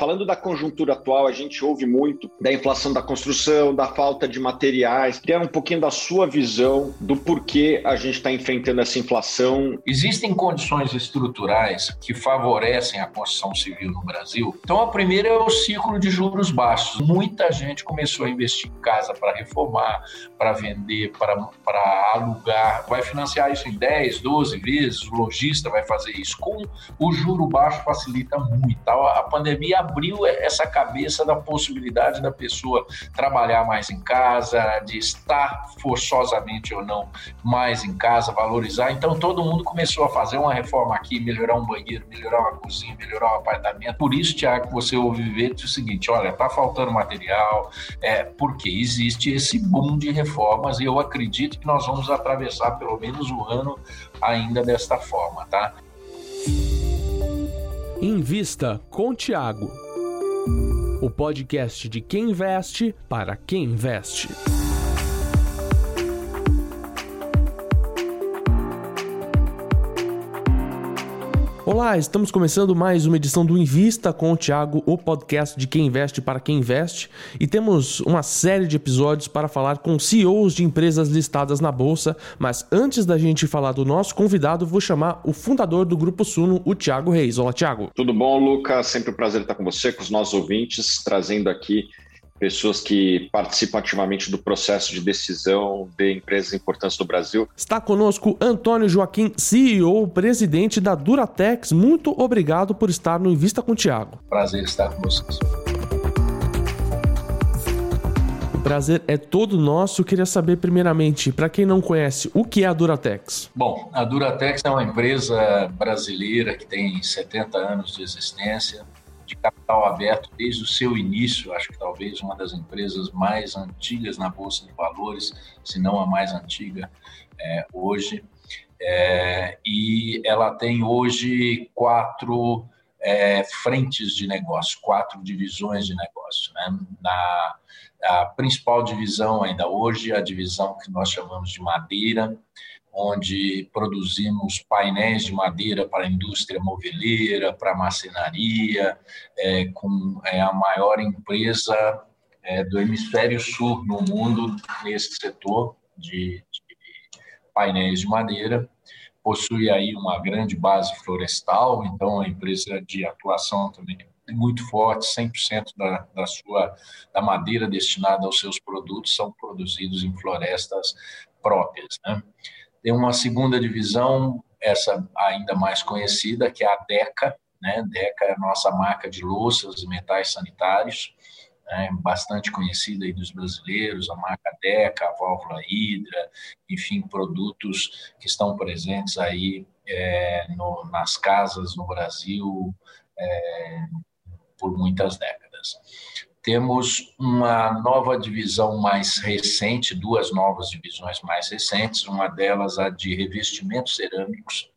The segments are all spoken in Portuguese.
Falando da conjuntura atual, a gente ouve muito da inflação da construção, da falta de materiais. Quer um pouquinho da sua visão do porquê a gente está enfrentando essa inflação? Existem condições estruturais que favorecem a construção civil no Brasil. Então, a primeira é o ciclo de juros baixos. Muita gente começou a investir em casa para reformar, para vender, para alugar. Vai financiar isso em 10, 12 vezes. O lojista vai fazer isso. Com o juro baixo, facilita muito. A pandemia abriu essa cabeça da possibilidade da pessoa trabalhar mais em casa, de estar forçosamente ou não mais em casa, valorizar. Então todo mundo começou a fazer uma reforma aqui, melhorar um banheiro, melhorar uma cozinha, melhorar um apartamento. Por isso, Tiago, você ouve ver o seguinte: olha, tá faltando material, é, porque existe esse boom de reformas e eu acredito que nós vamos atravessar pelo menos o ano ainda desta forma, tá? Invista com Tiago. O podcast de quem investe para quem investe. Olá, estamos começando mais uma edição do Invista com o Thiago, o podcast de quem investe para quem investe, e temos uma série de episódios para falar com CEOs de empresas listadas na bolsa, mas antes da gente falar do nosso convidado, vou chamar o fundador do Grupo Suno, o Thiago Reis. Olá, Thiago. Tudo bom, Lucas? Sempre um prazer estar com você, com os nossos ouvintes, trazendo aqui pessoas que participam ativamente do processo de decisão de empresas importantes do Brasil. Está conosco Antônio Joaquim, CEO, presidente da Duratex. Muito obrigado por estar no Invista com o Tiago. Prazer estar com vocês. O prazer é todo nosso. Eu queria saber, primeiramente, para quem não conhece, o que é a Duratex? Bom, a Duratex é uma empresa brasileira que tem 70 anos de existência de capital aberto desde o seu início, acho que talvez uma das empresas mais antigas na Bolsa de Valores, se não a mais antiga é, hoje. É, e ela tem hoje quatro é, frentes de negócio, quatro divisões de negócio. Né? Na, a principal divisão ainda hoje, a divisão que nós chamamos de madeira, onde produzimos painéis de madeira para a indústria moveleira, para a marcenaria, é, com é, a maior empresa é, do hemisfério sul no mundo nesse setor de, de painéis de madeira. Possui aí uma grande base florestal, então a empresa de atuação também muito forte, 100% da, da sua da madeira destinada aos seus produtos são produzidos em florestas próprias. Né? Tem uma segunda divisão, essa ainda mais conhecida, que é a DECA. Né? DECA é a nossa marca de louças e metais sanitários, né? bastante conhecida aí dos brasileiros, a marca DECA, a válvula Hidra, enfim, produtos que estão presentes aí é, no, nas casas no Brasil é, por muitas décadas. Temos uma nova divisão mais recente, duas novas divisões mais recentes, uma delas a de revestimentos cerâmicos,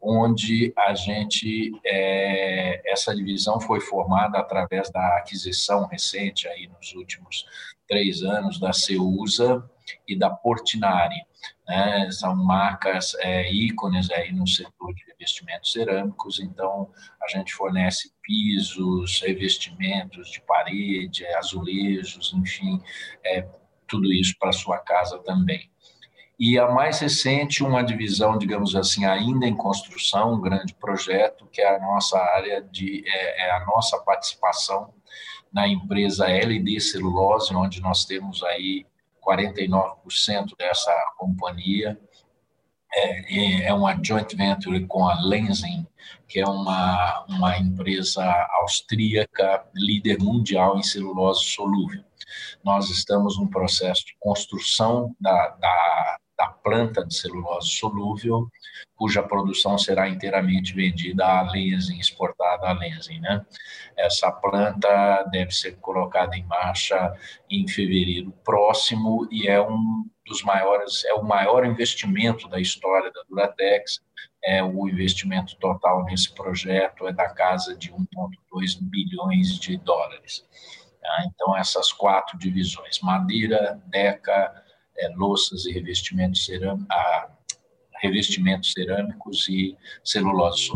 onde a gente é, essa divisão foi formada através da aquisição recente aí nos últimos três anos da Ceusa e da Portinari. Né? São marcas é, ícones aí no setor de revestimentos cerâmicos, então a gente fornece pisos, revestimentos de parede, azulejos, enfim, é, tudo isso para sua casa também. E a mais recente, uma divisão, digamos assim, ainda em construção, um grande projeto, que é a nossa área de, é, é a nossa participação na empresa LD Celulose, onde nós temos aí 49% dessa companhia. É, é uma joint venture com a Lenzing, que é uma, uma empresa austríaca líder mundial em celulose solúvel. Nós estamos num processo de construção da, da, da planta de celulose solúvel, cuja produção será inteiramente vendida à Lenzing, exportada à Lenzing. Né? Essa planta deve ser colocada em marcha em fevereiro próximo e é um dos maiores, é o maior investimento da história da Duratex. É o investimento total nesse projeto é da casa de 1,2 bilhões de dólares. Tá? Então essas quatro divisões: madeira, deca, é, louças e revestimentos, a, revestimentos cerâmicos e celulose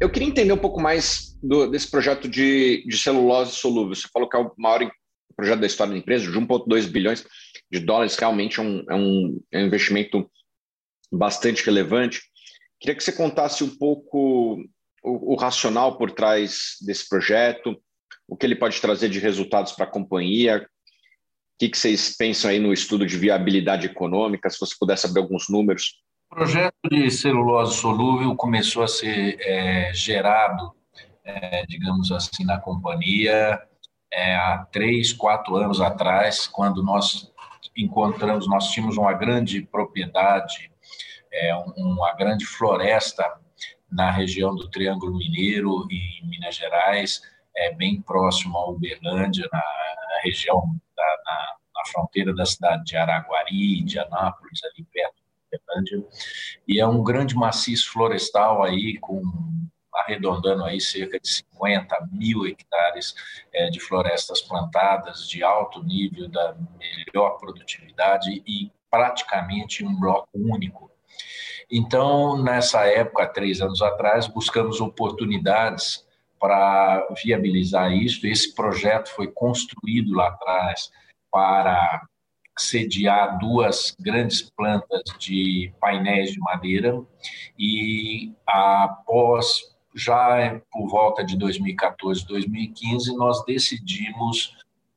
Eu queria entender um pouco mais do, desse projeto de, de celulose solúvel. Você falou que é o maior projeto da história da empresa, de 1,2 bilhões de dólares, realmente é um, é um, é um investimento bastante relevante. Queria que você contasse um pouco o, o racional por trás desse projeto, o que ele pode trazer de resultados para a companhia, que, que vocês pensam aí no estudo de viabilidade econômica, se você pudesse abrir alguns números. O projeto de celulose solúvel começou a ser é, gerado, é, digamos assim, na companhia é, há três, quatro anos atrás, quando nós encontramos, nós tínhamos uma grande propriedade, é, uma grande floresta na região do Triângulo Mineiro em Minas Gerais, é bem próximo a Uberlândia, na região da na, na, fronteira da cidade de Araguari, de Anápolis, ali perto de Uberlândia, e é um grande maciço florestal aí com arredondando aí cerca de 50 mil hectares é, de florestas plantadas de alto nível da melhor produtividade e praticamente um bloco único. Então, nessa época, três anos atrás, buscamos oportunidades para viabilizar isso. Esse projeto foi construído lá atrás para sediar duas grandes plantas de painéis de madeira e após já por volta de 2014, 2015 nós decidimos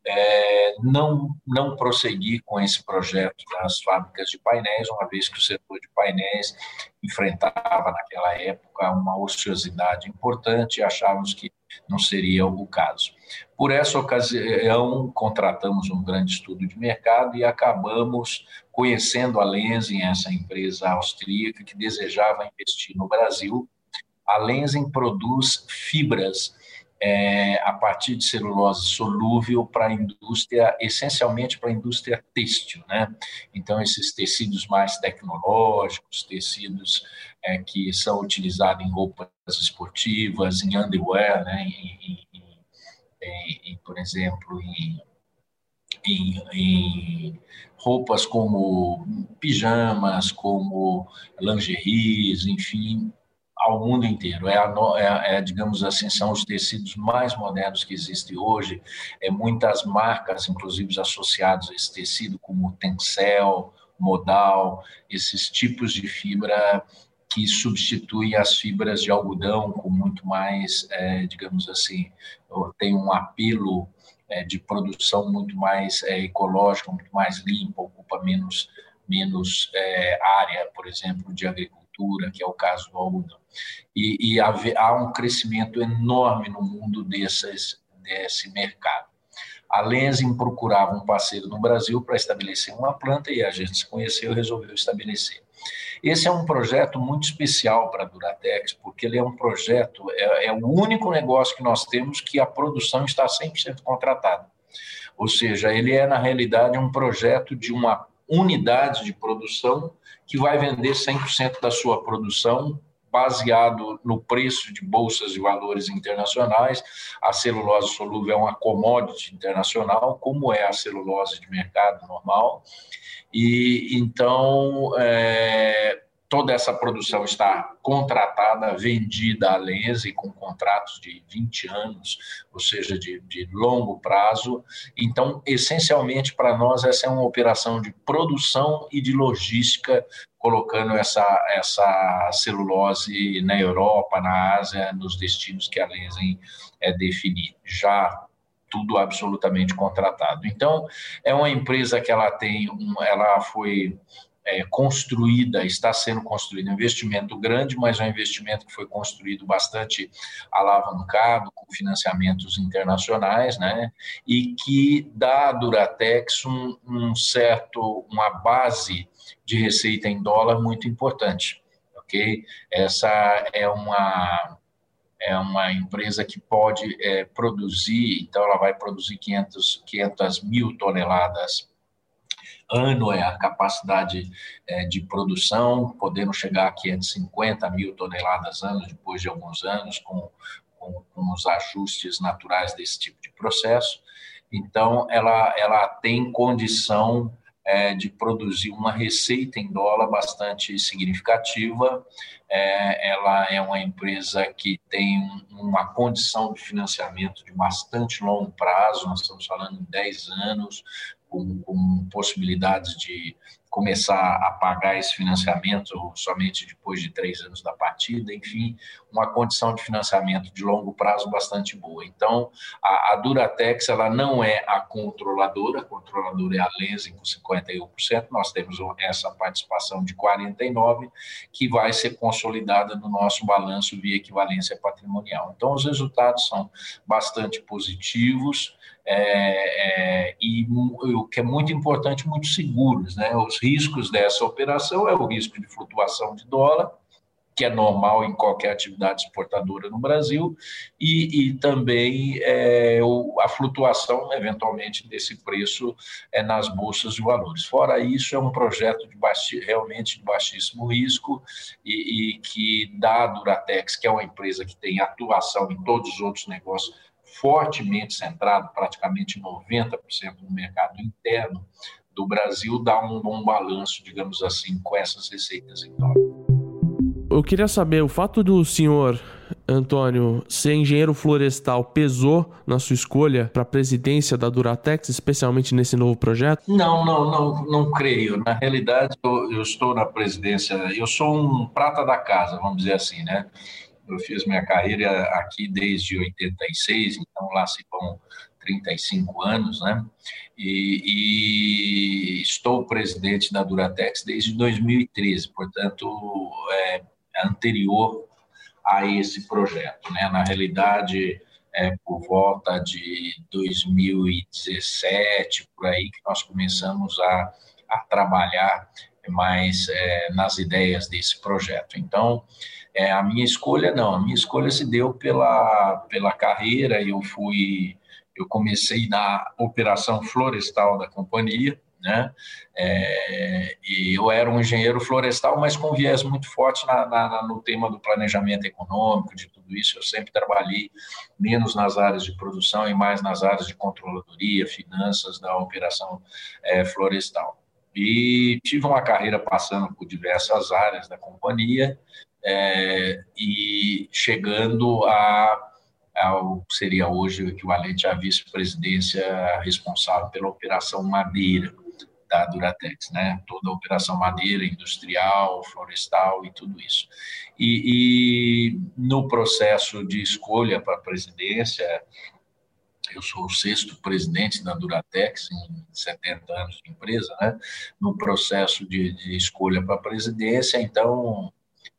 é, não, não prosseguir com esse projeto das fábricas de painéis, uma vez que o setor de painéis enfrentava naquela época uma ociosidade importante e achávamos que não seria o caso. Por essa ocasião, contratamos um grande estudo de mercado e acabamos conhecendo a Lenzing, essa empresa austríaca que desejava investir no Brasil. A Lenzing produz fibras é, a partir de celulose solúvel para a indústria, essencialmente para a indústria têxtil, né? Então esses tecidos mais tecnológicos, tecidos é, que são utilizados em roupas esportivas, em underwear, né? Em, em, em, em por exemplo, em, em, roupas como pijamas, como lingeries, enfim, ao mundo inteiro. É, é, é, digamos assim, são os tecidos mais modernos que existem hoje. É, muitas marcas, inclusive associadas a esse tecido, como Tencel, Modal, esses tipos de fibra que substituem as fibras de algodão com muito mais, é, digamos assim, tem um apelo é, de produção muito mais é, ecológica, muito mais limpa, ocupa menos menos é, área, por exemplo, de agricultura que é o caso do algodão. E, e há um crescimento enorme no mundo desses, desse mercado. A Lenzing procurava um parceiro no Brasil para estabelecer uma planta e a gente se conheceu e resolveu estabelecer. Esse é um projeto muito especial para a Duratex, porque ele é um projeto, é, é, o único negócio que nós temos que a produção está 100% contratada. Ou seja, ele é, na realidade, um projeto de uma unidade de produção que vai vender 100% da sua produção baseado no preço de bolsas de valores internacionais. A celulose solúvel é uma commodity internacional, como é a celulose de mercado normal. E então é, toda essa produção está contratada, vendida à Lense com contratos de 20 anos, ou seja, de, de longo prazo. Então, essencialmente, para nós, essa é uma operação de produção e de logística, colocando essa, essa celulose na Europa, na Ásia, nos destinos que a Lense é definir. Já tudo absolutamente contratado. Então, é uma empresa que ela tem, um, ela foi é, construída, está sendo construída, um investimento grande, mas é um investimento que foi construído bastante alavancado, com financiamentos internacionais, né, e que dá à Duratex um, um certo, uma base de receita em dólar muito importante, ok? Essa é uma é uma empresa que pode é, produzir, então ela vai produzir 500, 500 mil toneladas ano é a capacidade é, de produção, podendo chegar a 550 mil toneladas ano depois de alguns anos, com, com, com os ajustes naturais desse tipo de processo. Então, ela, ela tem condição é, de produzir uma receita em dólar bastante significativa. É, ela é uma empresa que tem uma condição de financiamento de bastante longo prazo, nós estamos falando de 10 anos, com, com possibilidades de começar a pagar esse financiamento somente depois de três anos da partida, enfim, uma condição de financiamento de longo prazo bastante boa. Então, a, a Duratex ela não é a controladora, a controladora é a Lensing com 51%, nós temos essa participação de 49%, que vai ser consolidada no nosso balanço via equivalência patrimonial. Então, os resultados são bastante positivos, é, é, e o que é muito importante, muito seguros. Né? Os riscos dessa operação é o risco de flutuação de dólar, que é normal em qualquer atividade exportadora no Brasil, e, e também é, o, a flutuação, eventualmente, desse preço é, nas bolsas de valores. Fora isso, é um projeto de baixi, realmente de baixíssimo risco e, e que dá a Duratex, que é uma empresa que tem atuação em todos os outros negócios, fortemente centrado, praticamente 90% no mercado interno do Brasil, dá um bom balanço, digamos assim, com essas receitas em dólar. Eu queria saber, o fato do senhor Antônio ser engenheiro florestal pesou na sua escolha para a presidência da Duratex, especialmente nesse novo projeto? Não, não, não, não creio. Na realidade, eu, eu estou na presidência, eu sou um prata da casa, vamos dizer assim, né? Eu fiz minha carreira aqui desde 86, então lá se vão 35 anos, né? E, e estou presidente da Duratex desde 2013, portanto, é anterior a esse projeto, né? Na realidade, é por volta de 2017, por aí, que nós começamos a, a trabalhar mais é, nas ideias desse projeto. Então, é, a minha escolha não, a minha escolha se deu pela, pela carreira, eu fui, eu comecei na operação florestal da companhia, né? É, e eu era um engenheiro florestal, mas com viés muito forte na, na, no tema do planejamento econômico, de tudo isso. Eu sempre trabalhei menos nas áreas de produção e mais nas áreas de controladoria, finanças da operação é, florestal. E tive uma carreira passando por diversas áreas da companhia, é, e chegando a ao seria hoje o equivalente à vice-presidência responsável pela operação madeira da Duratex, né? Toda a operação madeira, industrial, florestal e tudo isso. E, e no processo de escolha para a presidência, eu sou o sexto presidente da Duratex em 70 anos de empresa, né? No processo de, de escolha para a presidência, então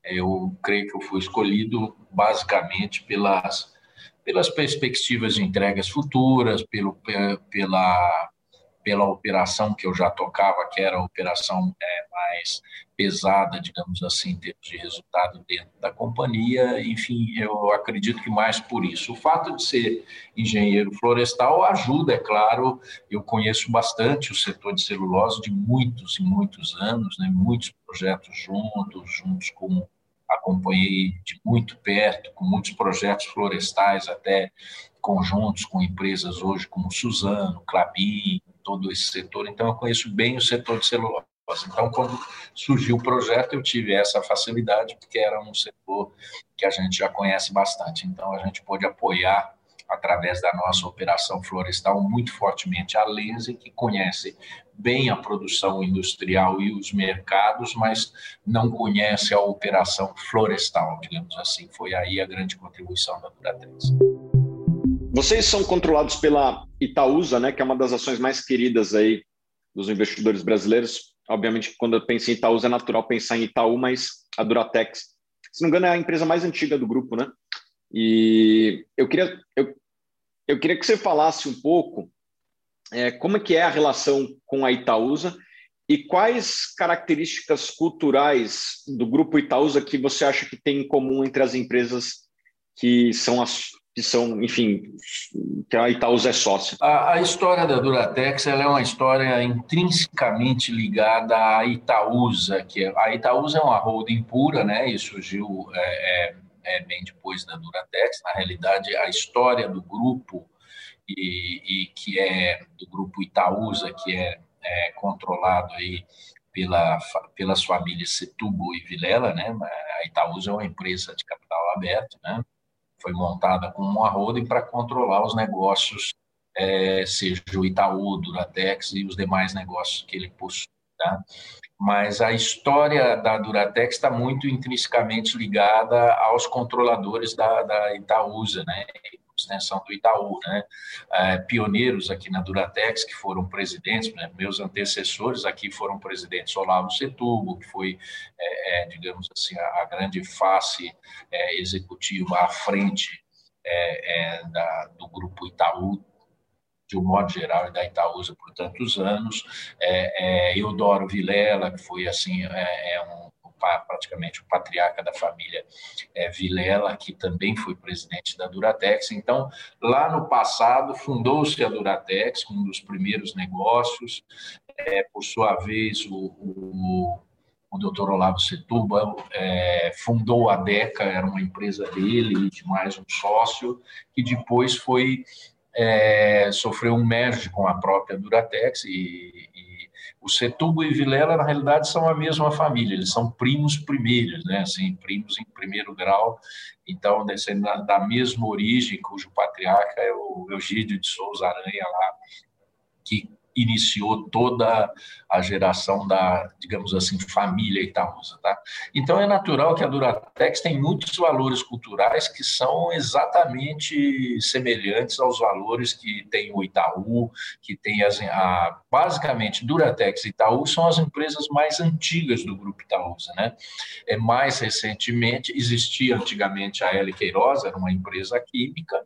eu creio que eu fui escolhido basicamente pelas, pelas perspectivas de entregas futuras, pelo, pela, pela operação que eu já tocava, que era a operação é, mais pesada, digamos assim, em termos de resultado dentro da companhia. Enfim, eu acredito que mais por isso. O fato de ser engenheiro florestal ajuda, é claro. Eu conheço bastante o setor de celulose de muitos e muitos anos, né? muitos projetos juntos, juntos com acompanhei de muito perto, com muitos projetos florestais, até conjuntos com empresas hoje como Suzano, Clabin, todo esse setor. Então, eu conheço bem o setor de celulose. Então, quando surgiu o projeto, eu tive essa facilidade, porque era um setor que a gente já conhece bastante. Então, a gente pôde apoiar através da nossa operação florestal muito fortemente a Lense, que conhece bem a produção industrial e os mercados, mas não conhece a operação florestal, digamos assim. Foi aí a grande contribuição da Duratex. Vocês são controlados pela Itaúsa, né, que é uma das ações mais queridas aí dos investidores brasileiros. Obviamente, quando eu penso em Itaúsa, é natural pensar em Itaú, mas a Duratex, se não me engano, é a empresa mais antiga do grupo, né? E eu queria, eu, eu queria que você falasse um pouco é, como é que é a relação com a Itaúsa e quais características culturais do grupo Itaúsa que você acha que tem em comum entre as empresas que são as que são, enfim, que a Itaúsa é sócia. A, a, história da Duratex é uma história intrinsecamente ligada à Itaúsa, que é, a Itaúsa é uma holding pura, né? E surgiu é, é, é, bem depois da Duratex. Na realidade, a história do grupo e, e que é do grupo Itaúsa, que é, é, controlado aí pela, pelas famílias Setúbal e Vilela, né? A Itaúsa é uma empresa de capital aberto, né? Foi montada com uma holding para controlar os negócios, é, seja o Itaú, Duratex e os demais negócios que ele possui. Tá? Mas a história da Duratex está muito intrinsecamente ligada aos controladores da, da Itaúsa, né? Extensão do Itaú, né? É, pioneiros aqui na Duratex, que foram presidentes, né? meus antecessores aqui foram presidentes Olavo Setúbal, que foi, é, é, digamos assim, a, a, grande face é, executiva à frente é, da, do grupo Itaú, de um modo geral, e da Itaúsa por tantos anos, é, é, Eudoro Vilela, que foi assim é um praticamente o patriarca da família é, Vilela, que também foi presidente da Duratex. Então, lá no passado, fundou-se a Duratex, um dos primeiros negócios. É, por sua vez, o, o, o doutor Olavo Setúbal é, fundou a DECA, era uma empresa dele e de mais um sócio, que depois foi é, sofreu um merge com a própria Duratex e, o Setúbal e Vilela, na realidade, são a mesma família, eles são primos primeiros, né? assim, primos em primeiro grau, então, descendo da mesma origem, cujo patriarca é o Eugídio de Souza Aranha lá, que iniciou toda a geração da, digamos assim, família Itaúsa. Tá? Então, é natural que a Duratex tem muitos valores culturais que são exatamente semelhantes aos valores que tem o Itaú, que tem as, a, basicamente, Duratex e Itaú são as empresas mais antigas do grupo Itaúsa. Né? É, mais recentemente, existia antigamente a L. Queiroz, era uma empresa química,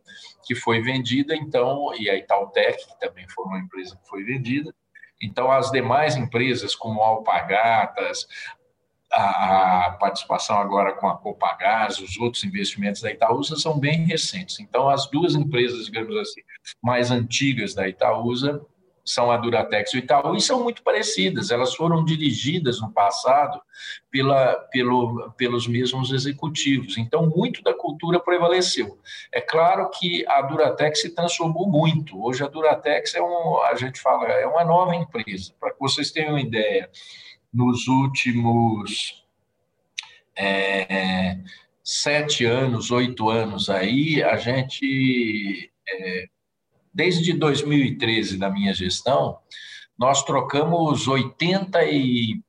que foi vendida, então, e a Itautec, que também foi uma empresa que foi vendida. Então, as demais empresas, como a Alpagatas, a, a participação agora com a Copagás, os outros investimentos da Itaúsa são bem recentes. Então, as duas empresas, digamos assim, mais antigas da Itaúsa são a Duratex e o Itaú, e são muito parecidas. Elas foram dirigidas no passado pela, pelo, pelos mesmos executivos. Então, muito da cultura prevaleceu. É claro que a Duratex se transformou muito. Hoje, a Duratex é um, a gente fala, é uma nova empresa. Para que vocês tenham uma ideia, nos últimos é, sete anos, oito anos aí, a gente é, desde 2013, da minha gestão, nós trocamos 83,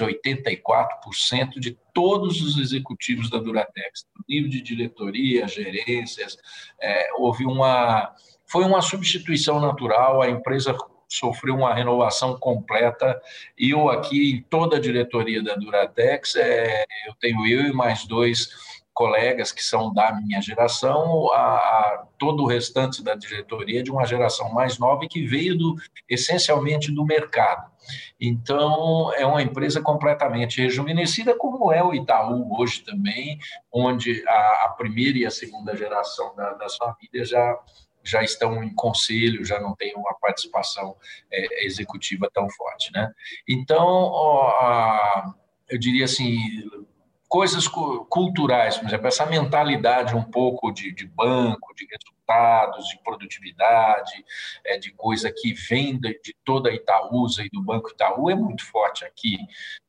84% de todos os executivos da Duratex, nível de diretoria, gerências, é, houve uma, foi uma substituição natural, a empresa sofreu uma renovação completa. E eu aqui, em toda a diretoria da Duratex, é, eu tenho eu e mais dois colegas que são da minha geração, a, a, todo o restante da diretoria de uma geração mais nova e que veio do, essencialmente do mercado. Então, é uma empresa completamente rejuvenescida, como é o Itaú hoje também, onde a, a primeira e a segunda geração da, das famílias já, já estão em conselho, já não tem uma participação é, executiva tão forte. Né? Então, ó, eu diria assim, coisas culturais, por exemplo, essa mentalidade um pouco de, de banco, de resultados, de produtividade, é, de coisa que vem de, de, toda a Itaúsa e do Banco Itaú é muito forte aqui.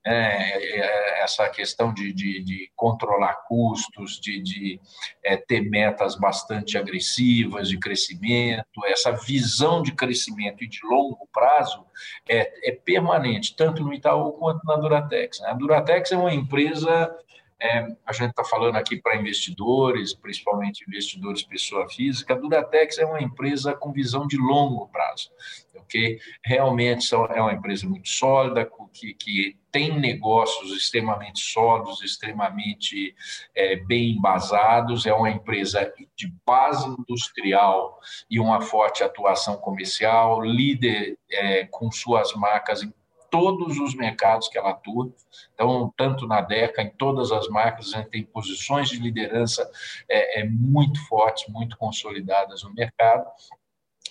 Né? É, é, essa questão de, de, de, controlar custos, de, de é, ter metas bastante agressivas de crescimento, essa visão de crescimento e de longo prazo é, é permanente, tanto no Itaú quanto na Duratex. Né? A Duratex é uma empresa é, a gente está falando aqui para investidores, principalmente investidores pessoa física. A Duratex é uma empresa com visão de longo prazo, ok? Realmente é uma empresa muito sólida, que, que tem negócios extremamente sólidos, extremamente é, bem embasados. É uma empresa de base industrial e uma forte atuação comercial, líder é, com suas marcas em todos os mercados que ela atua. Então, tanto na DECA, em todas as marcas, a gente tem posições de liderança é, é muito fortes, muito consolidadas no mercado.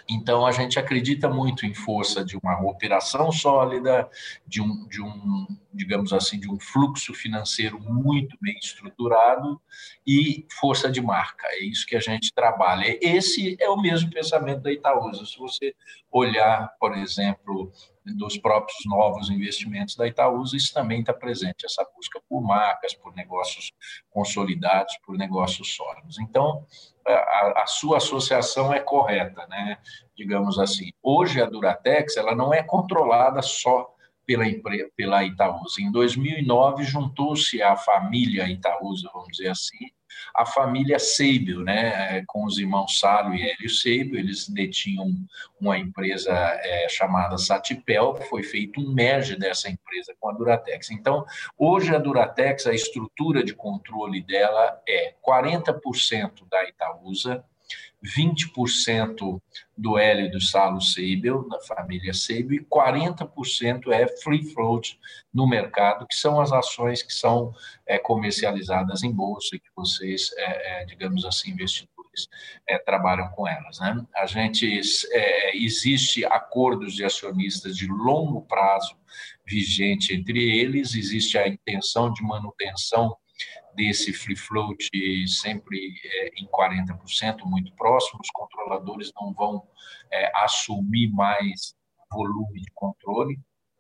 Então, a gente acredita muito em força de uma operação sólida, de um, de um, digamos assim, de um fluxo financeiro muito bem estruturado e força de marca. É isso que a gente trabalha. Esse é o mesmo pensamento da Itaúsa. Se você olhar, por exemplo, dos próprios novos investimentos da Itaúsa, isso também está presente, essa busca por marcas, por negócios consolidados, por negócios sólidos. Então, a, a sua associação é correta, né? digamos assim. Hoje, a Duratex ela não é controlada só pela, pela Itaúsa. Em 2009, juntou-se a família Itaúsa, vamos dizer assim, a família Seibel, né, com os irmãos Salo e Hélio Seibel, eles detinham uma empresa é, chamada Satipel, foi feito um merge dessa empresa com a Duratex. Então, hoje a Duratex, a estrutura de controle dela é 40% da Itaúsa, 20% do L do Salo Seibel, da família Seibel, e 40% é free float no mercado, que são as ações que são é, comercializadas em bolsa e que vocês, é, é, digamos assim, investidores, é, trabalham com elas. Né? A gente, é, existe acordos de acionistas de longo prazo vigente entre eles, existe a intenção de manutenção desse free float sempre é, em 40%, muito próximo, os controladores não vão é, assumir mais volume de controle.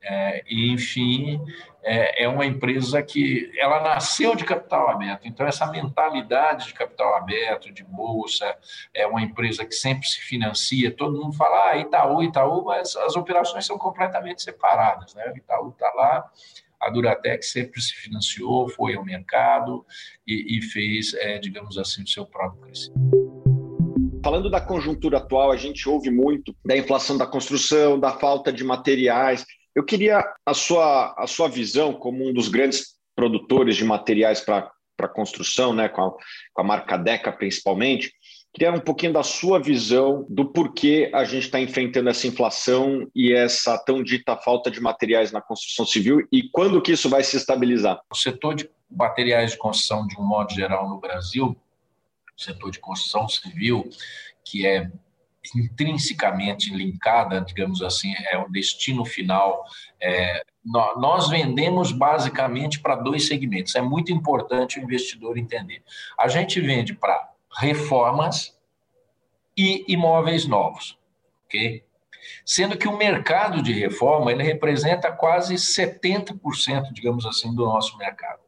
É, enfim, é, é, uma empresa que ela nasceu de capital aberto, então essa mentalidade de capital aberto, de bolsa, é uma empresa que sempre se financia. Todo mundo fala ah, Itaú, Itaú, mas as operações são completamente separadas. Né? O Itaú está lá, a Duratex sempre se financiou, foi ao mercado e, e fez, é, digamos assim, o seu próprio crescimento. Falando da conjuntura atual, a gente ouve muito da inflação da construção, da falta de materiais. Eu queria a sua, a sua visão como um dos grandes produtores de materiais para construção, né, com a, com a marca Deca principalmente. Queria um pouquinho da sua visão do porquê a gente está enfrentando essa inflação e essa tão dita falta de materiais na construção civil e quando que isso vai se estabilizar. O setor de materiais de construção, de um modo geral, no Brasil, o setor de construção civil, que é intrinsecamente linkada, digamos assim, é o destino final. É, nós vendemos basicamente para dois segmentos. É muito importante o investidor entender. A gente vende para reformas e imóveis novos, ok? Sendo que o mercado de reforma ele representa quase 70%, digamos assim, do nosso mercado.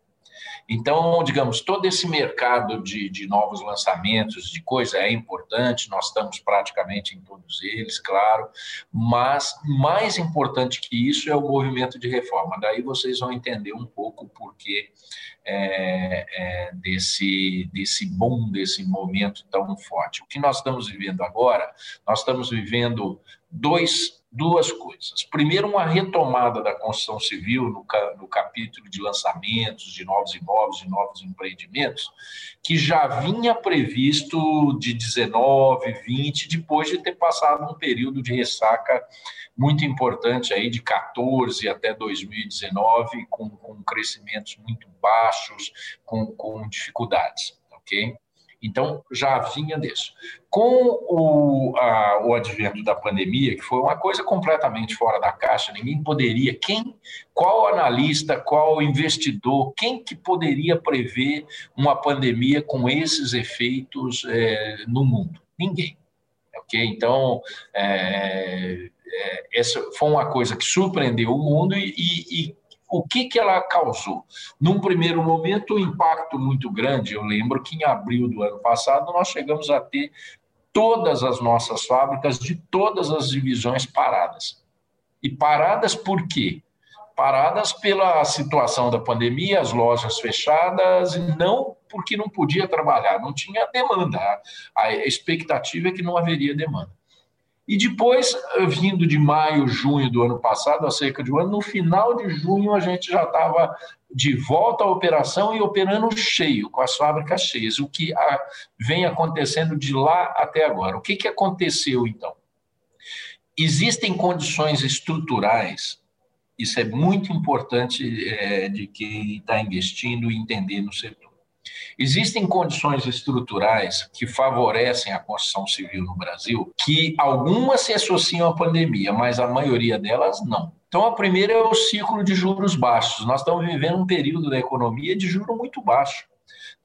Então, digamos, todo esse mercado de, de novos lançamentos, de coisa é importante, nós estamos praticamente em todos eles, claro, mas mais importante que isso é o movimento de reforma. Daí vocês vão entender um pouco o porquê é, é, desse, desse boom, desse momento tão forte. O que nós estamos vivendo agora, nós estamos vivendo dois duas coisas. Primeiro, uma retomada da construção civil no, no, capítulo de lançamentos de novos imóveis, de novos empreendimentos, que já vinha previsto de 19, 20, depois de ter passado um período de ressaca muito importante aí de 14 até 2019, com, com crescimentos muito baixos, com, com dificuldades, ok? Então, já vinha disso. Com o, a, o advento da pandemia, que foi uma coisa completamente fora da caixa, ninguém poderia, quem, qual analista, qual investidor, quem que poderia prever uma pandemia com esses efeitos é, no mundo? Ninguém. Ok? Então, é, é, essa foi uma coisa que surpreendeu o mundo e, e, e o que, que ela causou? Num primeiro momento, um impacto muito grande. Eu lembro que em abril do ano passado nós chegamos a ter todas as nossas fábricas de todas as divisões paradas. E paradas por quê? Paradas pela situação da pandemia, as lojas fechadas, e não porque não podia trabalhar, não tinha demanda. A expectativa é que não haveria demanda. E depois, eh, vindo de maio, junho do ano passado, há cerca de um ano, no final de junho a gente já estava de volta à operação e operando cheio, com as fábricas cheias, o que vem acontecendo de lá até agora. O que, que aconteceu então? Existem condições estruturais, isso é muito importante é, de quem está investindo e entender no setor Existem condições estruturais que favorecem a construção civil no Brasil, que algumas se associam à pandemia, mas a maioria delas não. Então, a primeira é o ciclo de juros baixos. Nós estamos vivendo um período da economia de juro muito baixo.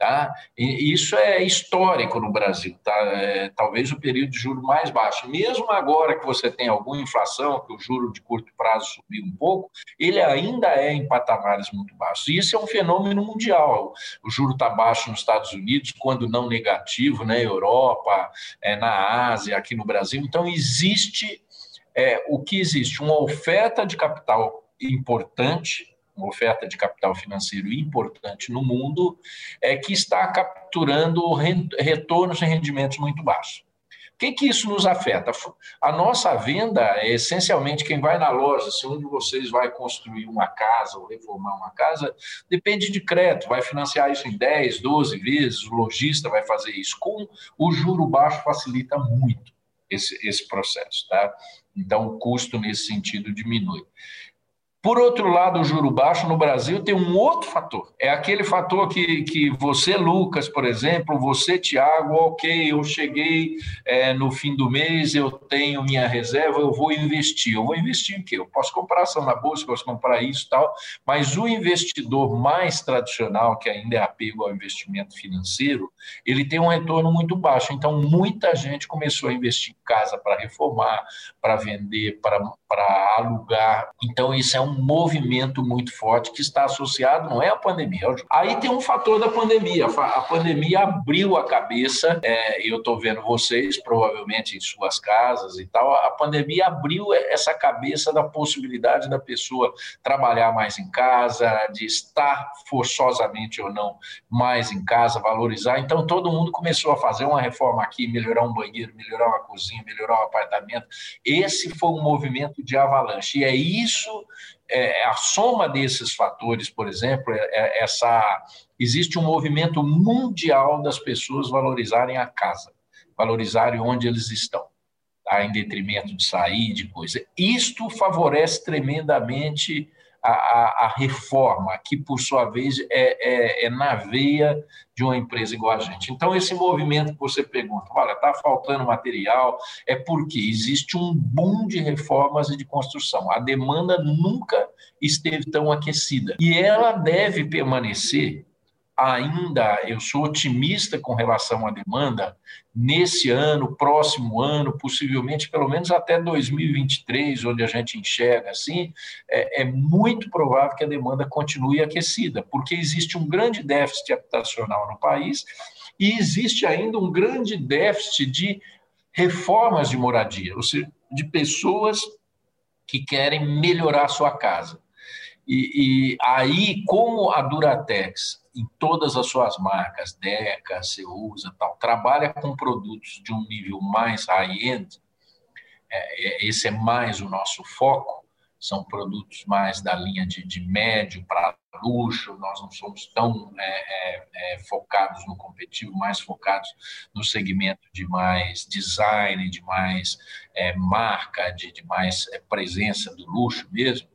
Tá? E isso é histórico no Brasil, tá? É, talvez o período de juro mais baixo. Mesmo agora que você tem alguma inflação, que o juro de curto prazo subiu um pouco, ele ainda é em patamares muito baixos. E isso é um fenômeno mundial. O juro está baixo nos Estados Unidos, quando não negativo, na né? Europa, é, na Ásia, aqui no Brasil. Então, existe é, o que existe? Uma oferta de capital importante uma oferta de capital financeiro importante no mundo, é que está capturando retornos e rendimentos muito baixos. O que, que isso nos afeta? A nossa venda é essencialmente quem vai na loja, se um de vocês vai construir uma casa ou reformar uma casa, depende de crédito, vai financiar isso em 10, 12 vezes, o lojista vai fazer isso. Com o juro baixo facilita muito esse, esse processo, tá? Então o custo nesse sentido diminui. Por outro lado, o juro baixo no Brasil tem um outro fator. É aquele fator que, que você, Lucas, por exemplo, você, Tiago, ok, eu cheguei é, no fim do mês, eu tenho minha reserva, eu vou investir. Eu vou investir em quê? Eu posso comprar ação na bolsa, posso comprar isso tal, mas o investidor mais tradicional, que ainda é apego ao investimento financeiro, ele tem um retorno muito baixo. Então, muita gente começou a investir em casa para reformar, para vender, para alugar. Então, isso é um movimento muito forte que está associado, não é a pandemia. É Aí tem um fator da pandemia. A pandemia abriu a cabeça, é, eu estou vendo vocês, provavelmente em suas casas e tal, a pandemia abriu essa cabeça da possibilidade da pessoa trabalhar mais em casa, de estar forçosamente ou não mais em casa, valorizar. Então, todo mundo começou a fazer uma reforma aqui, melhorar um banheiro, melhorar uma cozinha, melhorar um apartamento. Esse foi um movimento de avalanche. E é isso é, a soma desses fatores, por exemplo, é, é, essa existe um movimento mundial das pessoas valorizarem a casa, valorizarem onde eles estão, tá? em detrimento de sair, de coisa. Isto favorece tremendamente a, a, reforma, que por sua vez é, é, é, na veia de uma empresa igual a gente. Então, esse movimento que você pergunta, olha, está faltando material, é porque existe um boom de reformas e de construção. A demanda nunca esteve tão aquecida. E ela deve permanecer ainda eu sou otimista com relação à demanda nesse ano, próximo ano, possivelmente pelo menos até 2023, onde a gente enxerga assim, é, é, muito provável que a demanda continue aquecida, porque existe um grande déficit habitacional no país e existe ainda um grande déficit de reformas de moradia, ou seja, de pessoas que querem melhorar sua casa. E, e aí, como a Duratex em todas as suas marcas, Deca, Ceusa, tal, trabalha com produtos de um nível mais high-end, é, é, esse é mais o nosso foco, são produtos mais da linha de, de médio para luxo, nós não somos tão é, é, é, focados no competitivo, mais focados no segmento de mais design, de mais é, marca, de, de mais presença do luxo mesmo,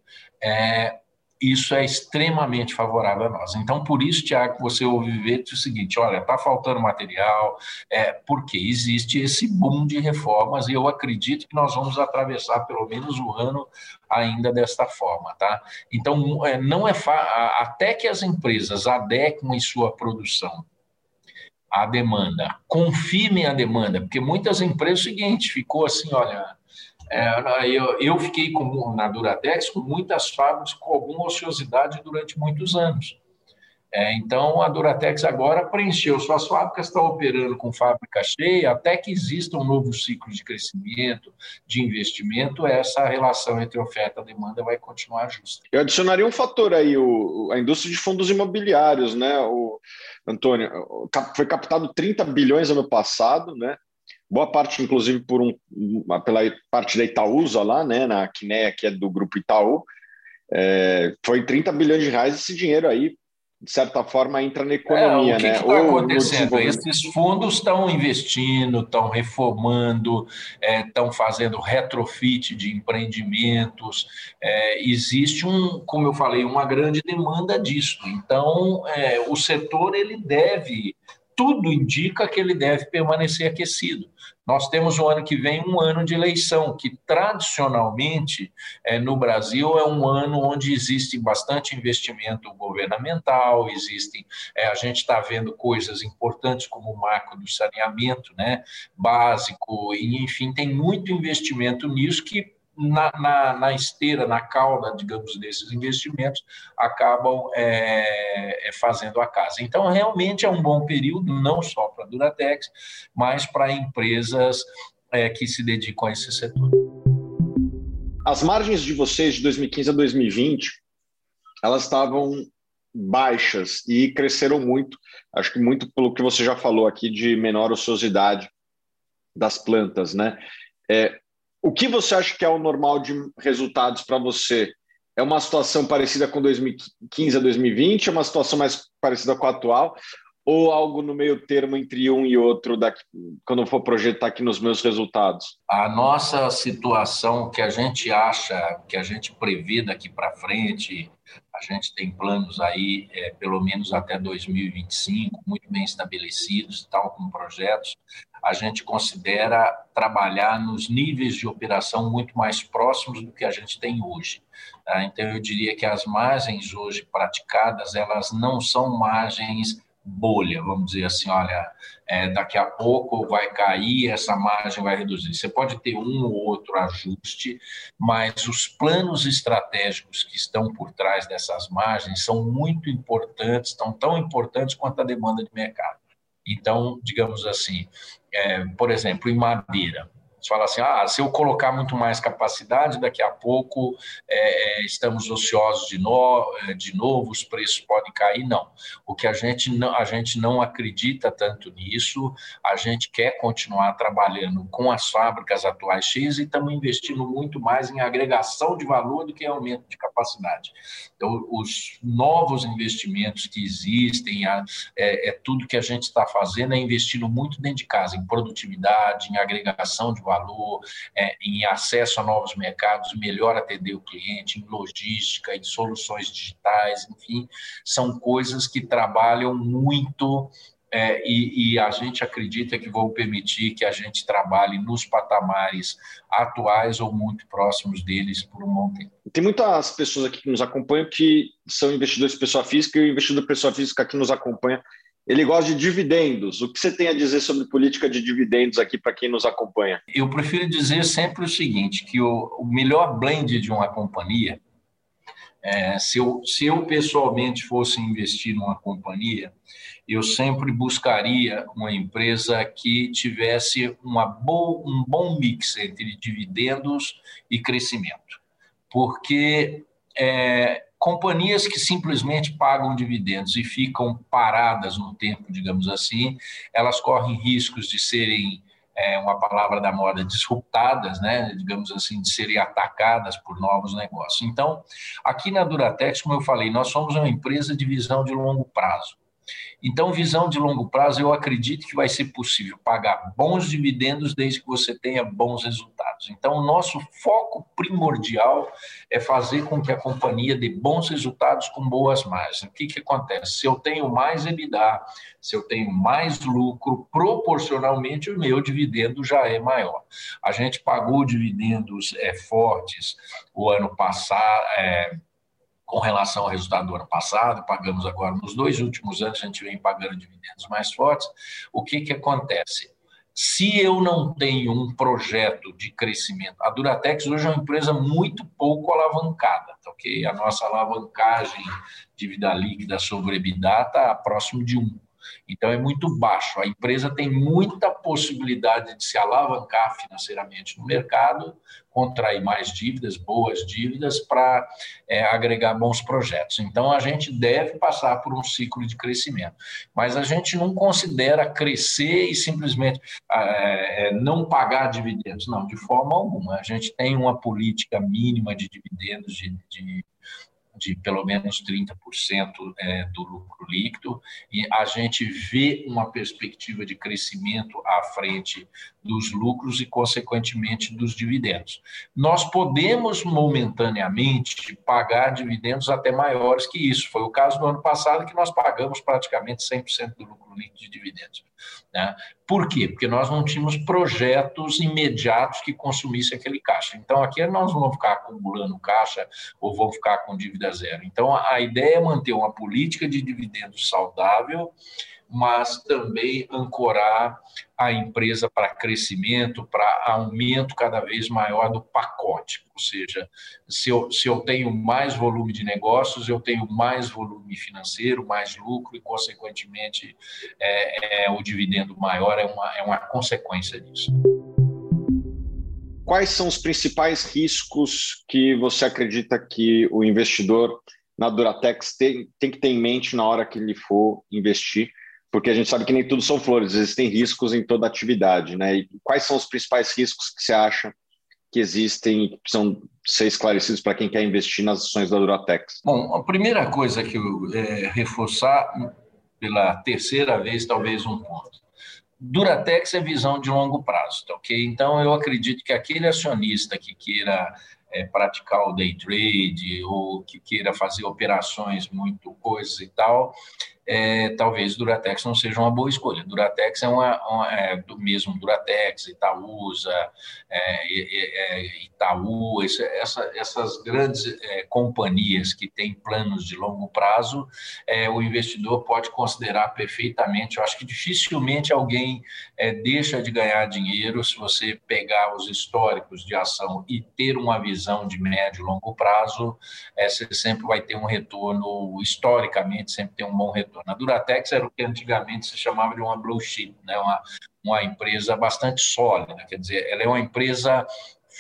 é, isso é extremamente favorável a nós. Então, por isso, Tiago, você ouve ver o seguinte: olha, está faltando material, é, porque existe esse boom de reformas e eu acredito que nós vamos atravessar pelo menos o ano ainda desta forma, tá? Então, é, não é até que as empresas adequem sua produção à demanda, confirmem a demanda, porque muitas empresas, é o seguinte, ficou assim, olha é, eu, eu fiquei com, na Duratex com muitas fábricas com alguma ociosidade durante muitos anos. É, então, a Duratex agora preencheu suas fábricas, está operando com fábrica cheia, até que exista um novo ciclo de crescimento, de investimento, essa relação entre oferta e demanda vai continuar justa. Eu adicionaria um fator aí, o, a indústria de fundos imobiliários, né, o, Antônio, foi captado 30 bilhões ano passado, né, boa parte, inclusive, por um, pela parte da Itaúsa lá, né, na Quinéia, que é do grupo Itaú, é, foi 30 bilhões de reais esse dinheiro aí, de certa forma, entra na economia. É, o que né? está acontecendo? Esses fundos estão investindo, estão reformando, estão é, fazendo retrofit de empreendimentos. É, existe um, como eu falei, uma grande demanda disso. Então, é, o setor ele deve tudo indica que ele deve permanecer aquecido. Nós temos o ano que vem um ano de eleição, que tradicionalmente é, no Brasil é um ano onde existe bastante investimento governamental, existem, é, a gente está vendo coisas importantes como o marco do saneamento né, básico, e enfim, tem muito investimento nisso que na, na, na, esteira, na cauda, digamos, desses investimentos, acabam é, é, fazendo a casa. Então, realmente é um bom período, não só para a Duratex, mas para empresas é, que se dedicam a esse setor. As margens de vocês de 2015 a 2020, elas estavam baixas e cresceram muito, acho que muito pelo que você já falou aqui de menor ociosidade das plantas, né? É, o que você acha que é o normal de resultados para você? É uma situação parecida com 2015 a 2020? É uma situação mais parecida com a atual? Ou algo no meio termo entre um e outro, daqui, quando eu for projetar aqui nos meus resultados? A nossa situação que a gente acha, que a gente prevê daqui para frente, a gente tem planos aí, é, pelo menos até 2025, muito bem estabelecidos, tal com projetos a gente considera trabalhar nos níveis de operação muito mais próximos do que a gente tem hoje. Tá? Então, eu diria que as margens hoje praticadas, elas não são margens bolha, vamos dizer assim, olha, é, daqui a pouco vai cair, essa margem vai reduzir. Você pode ter um ou outro ajuste, mas os planos estratégicos que estão por trás dessas margens são muito importantes, estão tão importantes quanto a demanda de mercado. Então, digamos assim, é, por exemplo, em madeira. Você fala assim, ah, se eu colocar muito mais capacidade, daqui a pouco é, é, estamos ociosos de, no, é, de novo, os preços podem cair. Não. O que a gente não, a gente não acredita tanto nisso, a gente quer continuar trabalhando com as fábricas atuais cheias e estamos investindo muito mais em agregação de valor do que em aumento de capacidade. Então, os novos investimentos que existem, é, é tudo que a gente está fazendo é investindo muito dentro de casa, em produtividade, em agregação de valor, é, em acesso a novos mercados, melhor atender o cliente, em logística, em soluções digitais, enfim, são coisas que trabalham muito é, e, e, a gente acredita que vão permitir que a gente trabalhe nos patamares atuais ou muito próximos deles por um bom tempo. Tem muitas pessoas aqui que nos acompanham que são investidores de pessoa física e o investidor de pessoa física que nos acompanha ele gosta de dividendos. O que você tem a dizer sobre política de dividendos aqui para quem nos acompanha? Eu prefiro dizer sempre o seguinte, que o, o melhor blend de uma companhia, é, se, eu, se eu pessoalmente fosse investir numa companhia, eu sempre buscaria uma empresa que tivesse uma bo, um bom mix entre dividendos e crescimento. Porque é, companhias que simplesmente pagam dividendos e ficam paradas no tempo, digamos assim, elas correm riscos de serem é, uma palavra da moda, disruptadas, né, digamos assim, de serem atacadas por novos negócios. Então, aqui na Duratex, como eu falei, nós somos uma empresa de visão de longo prazo. Então, visão de longo prazo, eu acredito que vai ser possível pagar bons dividendos desde que você tenha bons resultados. Então, o nosso foco primordial é fazer com que a companhia dê bons resultados com boas margens. O que, que acontece? Se eu tenho mais EBITDA, se eu tenho mais lucro, proporcionalmente o meu dividendo já é maior. A gente pagou dividendos é, fortes o ano passado. É, com relação ao resultado do ano passado, pagamos agora nos dois últimos anos, a gente vem pagando dividendos mais fortes. O que, que acontece? Se eu não tenho um projeto de crescimento, a Duratex hoje é uma empresa muito pouco alavancada, tá ok? A nossa alavancagem dívida líquida sobre EBITDA está próximo de um. Então, é muito baixo. A empresa tem muita possibilidade de se alavancar financeiramente no mercado, contrair mais dívidas, boas dívidas, para é, agregar bons projetos. Então, a gente deve passar por um ciclo de crescimento. Mas a gente não considera crescer e simplesmente é, não pagar dividendos. Não, de forma alguma. A gente tem uma política mínima de dividendos, de, de de pelo menos 30% é, do lucro líquido, e a gente vê uma perspectiva de crescimento à frente dos lucros e, consequentemente, dos dividendos. Nós podemos, momentaneamente, pagar dividendos até maiores que isso. Foi o caso do ano passado, que nós pagamos praticamente 100% do lucro líquido de dividendos. Né? Por quê? Porque nós não tínhamos projetos imediatos que consumissem aquele caixa. Então, aqui nós não vamos ficar acumulando caixa ou vamos ficar com dívida zero. Então, a ideia é manter uma política de dividendos saudável mas também ancorar a empresa para crescimento, para aumento cada vez maior do pacote. Ou seja, se eu, se eu tenho mais volume de negócios, eu tenho mais volume financeiro, mais lucro e, consequentemente, é, é o dividendo maior é uma, é uma consequência disso. Quais são os principais riscos que você acredita que o investidor na Duratex tem, tem que ter em mente na hora que ele for investir? Porque a gente sabe que nem tudo são flores, existem riscos em toda atividade, né? E quais são os principais riscos que você acha que existem e que precisam ser esclarecidos para quem quer investir nas ações da Duratex? Bom, a primeira coisa que eu é, reforçar pela terceira vez, talvez um ponto. Duratex é visão de longo prazo, tá ok? Então, eu acredito que aquele acionista que queira é, praticar o day trade ou que queira fazer operações muito coisas e tal, é, talvez Duratex não seja uma boa escolha. Duratex é, uma, uma é, do mesmo Duratex, Itaúsa, é, é Itaú, esse, essa, essas grandes é, companhias que têm planos de longo prazo, é, o investidor pode considerar perfeitamente. Eu acho que dificilmente alguém deixa de ganhar dinheiro se você pegar os históricos de ação e ter uma visão de médio e longo prazo, você sempre vai ter um retorno, historicamente, sempre tem um bom retorno a Duratex era o que antigamente se chamava de uma blue chip, né? uma, uma empresa bastante sólida, quer dizer, ela é uma empresa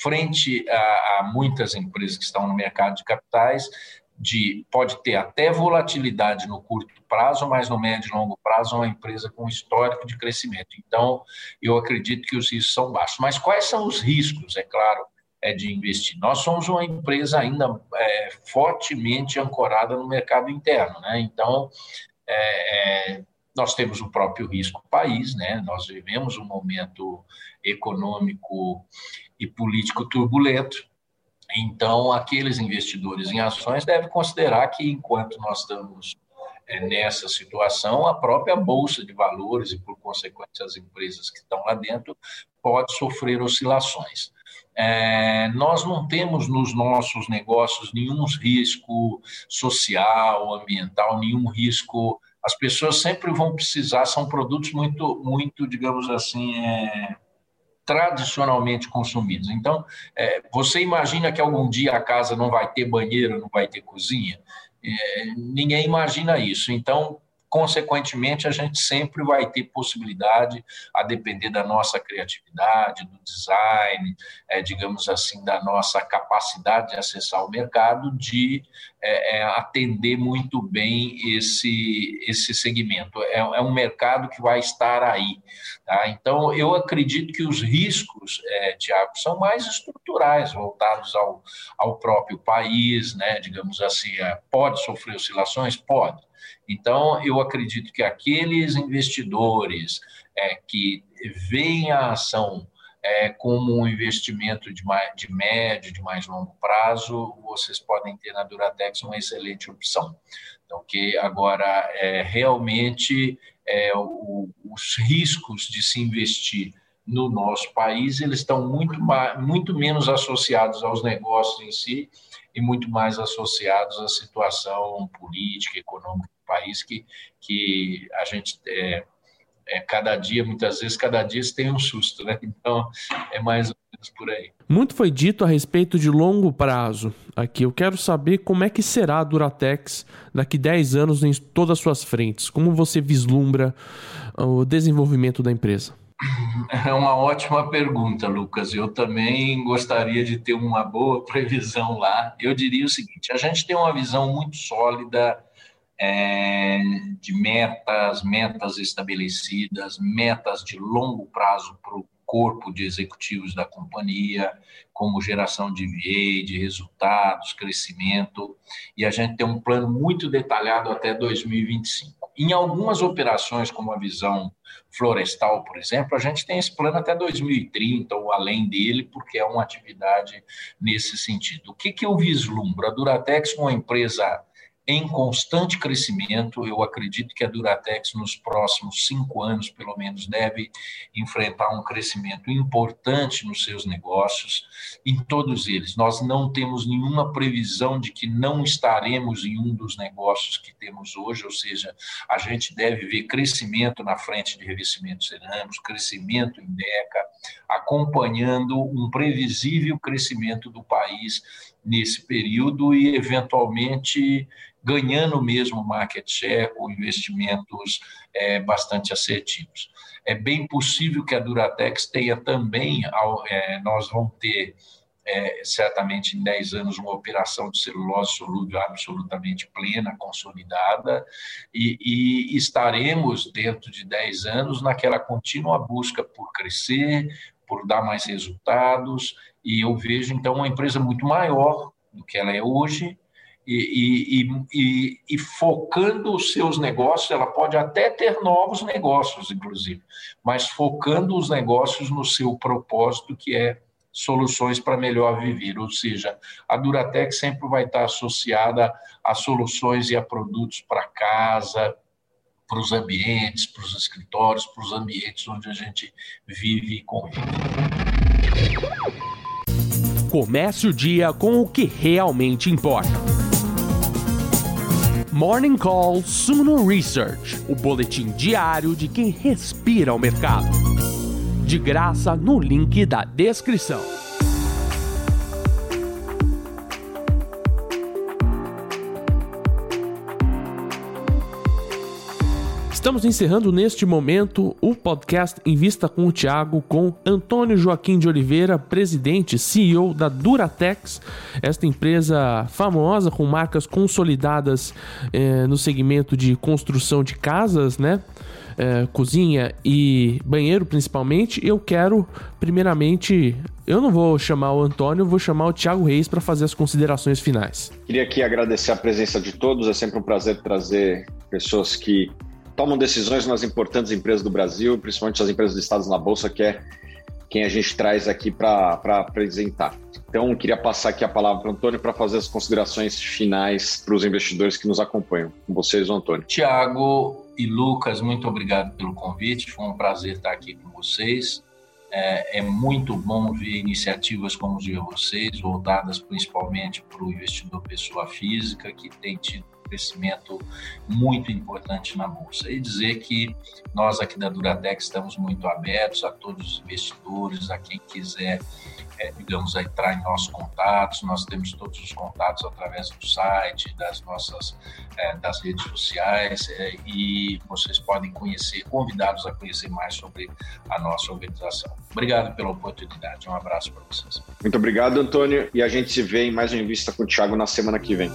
frente a, a muitas empresas que estão no mercado de capitais, de pode ter até volatilidade no curto prazo, mas no médio e longo prazo é uma empresa com histórico de crescimento. Então, eu acredito que os riscos são baixos. Mas quais são os riscos, é claro, é de investir? Nós somos uma empresa ainda é, fortemente ancorada no mercado interno, né? Então, é, é, nós temos o próprio risco país, né? nós vivemos um momento econômico e político turbulento, então aqueles investidores em ações devem considerar que enquanto nós estamos é, nessa situação, a própria bolsa de valores e, por consequência, as empresas que estão lá dentro pode sofrer oscilações. É, nós não temos nos nossos negócios nenhum risco social, ambiental, nenhum risco. As pessoas sempre vão precisar, são produtos muito, muito digamos assim, é, tradicionalmente consumidos. Então, é, você imagina que algum dia a casa não vai ter banheiro, não vai ter cozinha? É, ninguém imagina isso. Então, consequentemente, a gente sempre vai ter possibilidade, a depender da nossa criatividade, do design, é, digamos assim, da nossa capacidade de acessar o mercado, de é, é, atender muito bem esse, esse segmento. É, é, um mercado que vai estar aí. Tá? Então, eu acredito que os riscos, é, Tiago, são mais estruturais, voltados ao, ao próprio país, né? digamos assim, é, pode sofrer oscilações? Pode então, eu acredito que aqueles investidores é, que veem a ação é, como um investimento de, mais, de médio, de mais longo prazo, vocês podem ter na Duratex uma excelente opção. Então, que agora é, realmente é, o, os riscos de se investir no nosso país eles estão muito, mais, muito menos associados aos negócios em si e muito mais associados à situação política, econômica país, que, que a gente é, é, cada dia, muitas vezes, cada dia se tem um susto, né? Então, é mais ou menos por aí. Muito foi dito a respeito de longo prazo. Aqui eu quero saber como é que será a Duratex daqui 10 anos em todas as suas frentes. Como você vislumbra o desenvolvimento da empresa? É uma ótima pergunta, Lucas. Eu também gostaria de ter uma boa previsão lá. Eu diria o seguinte: a gente tem uma visão muito sólida é, de metas, metas estabelecidas, metas de longo prazo corpo de executivos da companhia, como geração de VA, de resultados, crescimento, e a gente tem um plano muito detalhado até 2025. Em algumas operações, como a visão florestal, por exemplo, a gente tem esse plano até 2030 ou além dele, porque é uma atividade nesse sentido. O que, que eu vislumbro? A Duratex uma empresa em constante crescimento. Eu acredito que a Duratex, nos próximos cinco anos, pelo menos, deve enfrentar um crescimento importante nos seus negócios, em todos eles. Nós não temos nenhuma previsão de que não estaremos em um dos negócios que temos hoje, ou seja, a gente deve ver crescimento na frente de revestimentos cerâmicos, crescimento em DECA, acompanhando um previsível crescimento do país nesse período e, eventualmente, ganhando mesmo market share com investimentos é, bastante assertivos. É bem possível que a Duratex tenha também, é, nós vamos ter é, certamente em 10 anos uma operação de celulose solúvel absolutamente plena, consolidada, e, e, estaremos dentro de 10 anos naquela contínua busca por crescer, por dar mais resultados, e eu vejo então uma empresa muito maior do que ela é hoje, e, e, e, e, focando os seus negócios, ela pode até ter novos negócios, inclusive, mas focando os negócios no seu propósito, que é soluções para melhor viver. Ou seja, a Duratec sempre vai estar associada a soluções e a produtos para casa, para os ambientes, para os escritórios, para os ambientes onde a gente vive e convive. Comece o dia com o que realmente importa. Morning Call Suno Research, o boletim diário de quem respira o mercado. De graça no link da descrição. Estamos encerrando neste momento o podcast Em Vista com o Thiago com Antônio Joaquim de Oliveira, presidente, CEO da Duratex, esta empresa famosa com marcas consolidadas eh, no segmento de construção de casas, né? Eh, cozinha e banheiro principalmente. Eu quero, primeiramente, eu não vou chamar o Antônio, vou chamar o Thiago Reis para fazer as considerações finais. Queria aqui agradecer a presença de todos, é sempre um prazer trazer pessoas que tomam decisões nas importantes empresas do Brasil, principalmente as empresas listadas na Bolsa, que é quem a gente traz aqui para apresentar. Então, queria passar aqui a palavra para o Antônio para fazer as considerações finais para os investidores que nos acompanham. Com vocês, Antônio. Tiago e Lucas, muito obrigado pelo convite. Foi um prazer estar aqui com vocês. É, é muito bom ver iniciativas como de vocês, voltadas principalmente para o investidor pessoa física, que tem tido crescimento muito importante na bolsa. E dizer que nós aqui da Duratec estamos muito abertos a todos os investidores, a quem quiser, é, digamos, entrar em nossos contatos. Nós temos todos os contatos através do site, das nossas é, das redes sociais é, e vocês podem conhecer, convidados a conhecer mais sobre a nossa organização. Obrigado pela oportunidade. Um abraço para vocês. Muito obrigado, Antônio. E a gente se vê em mais uma Vista com o Thiago na semana que vem.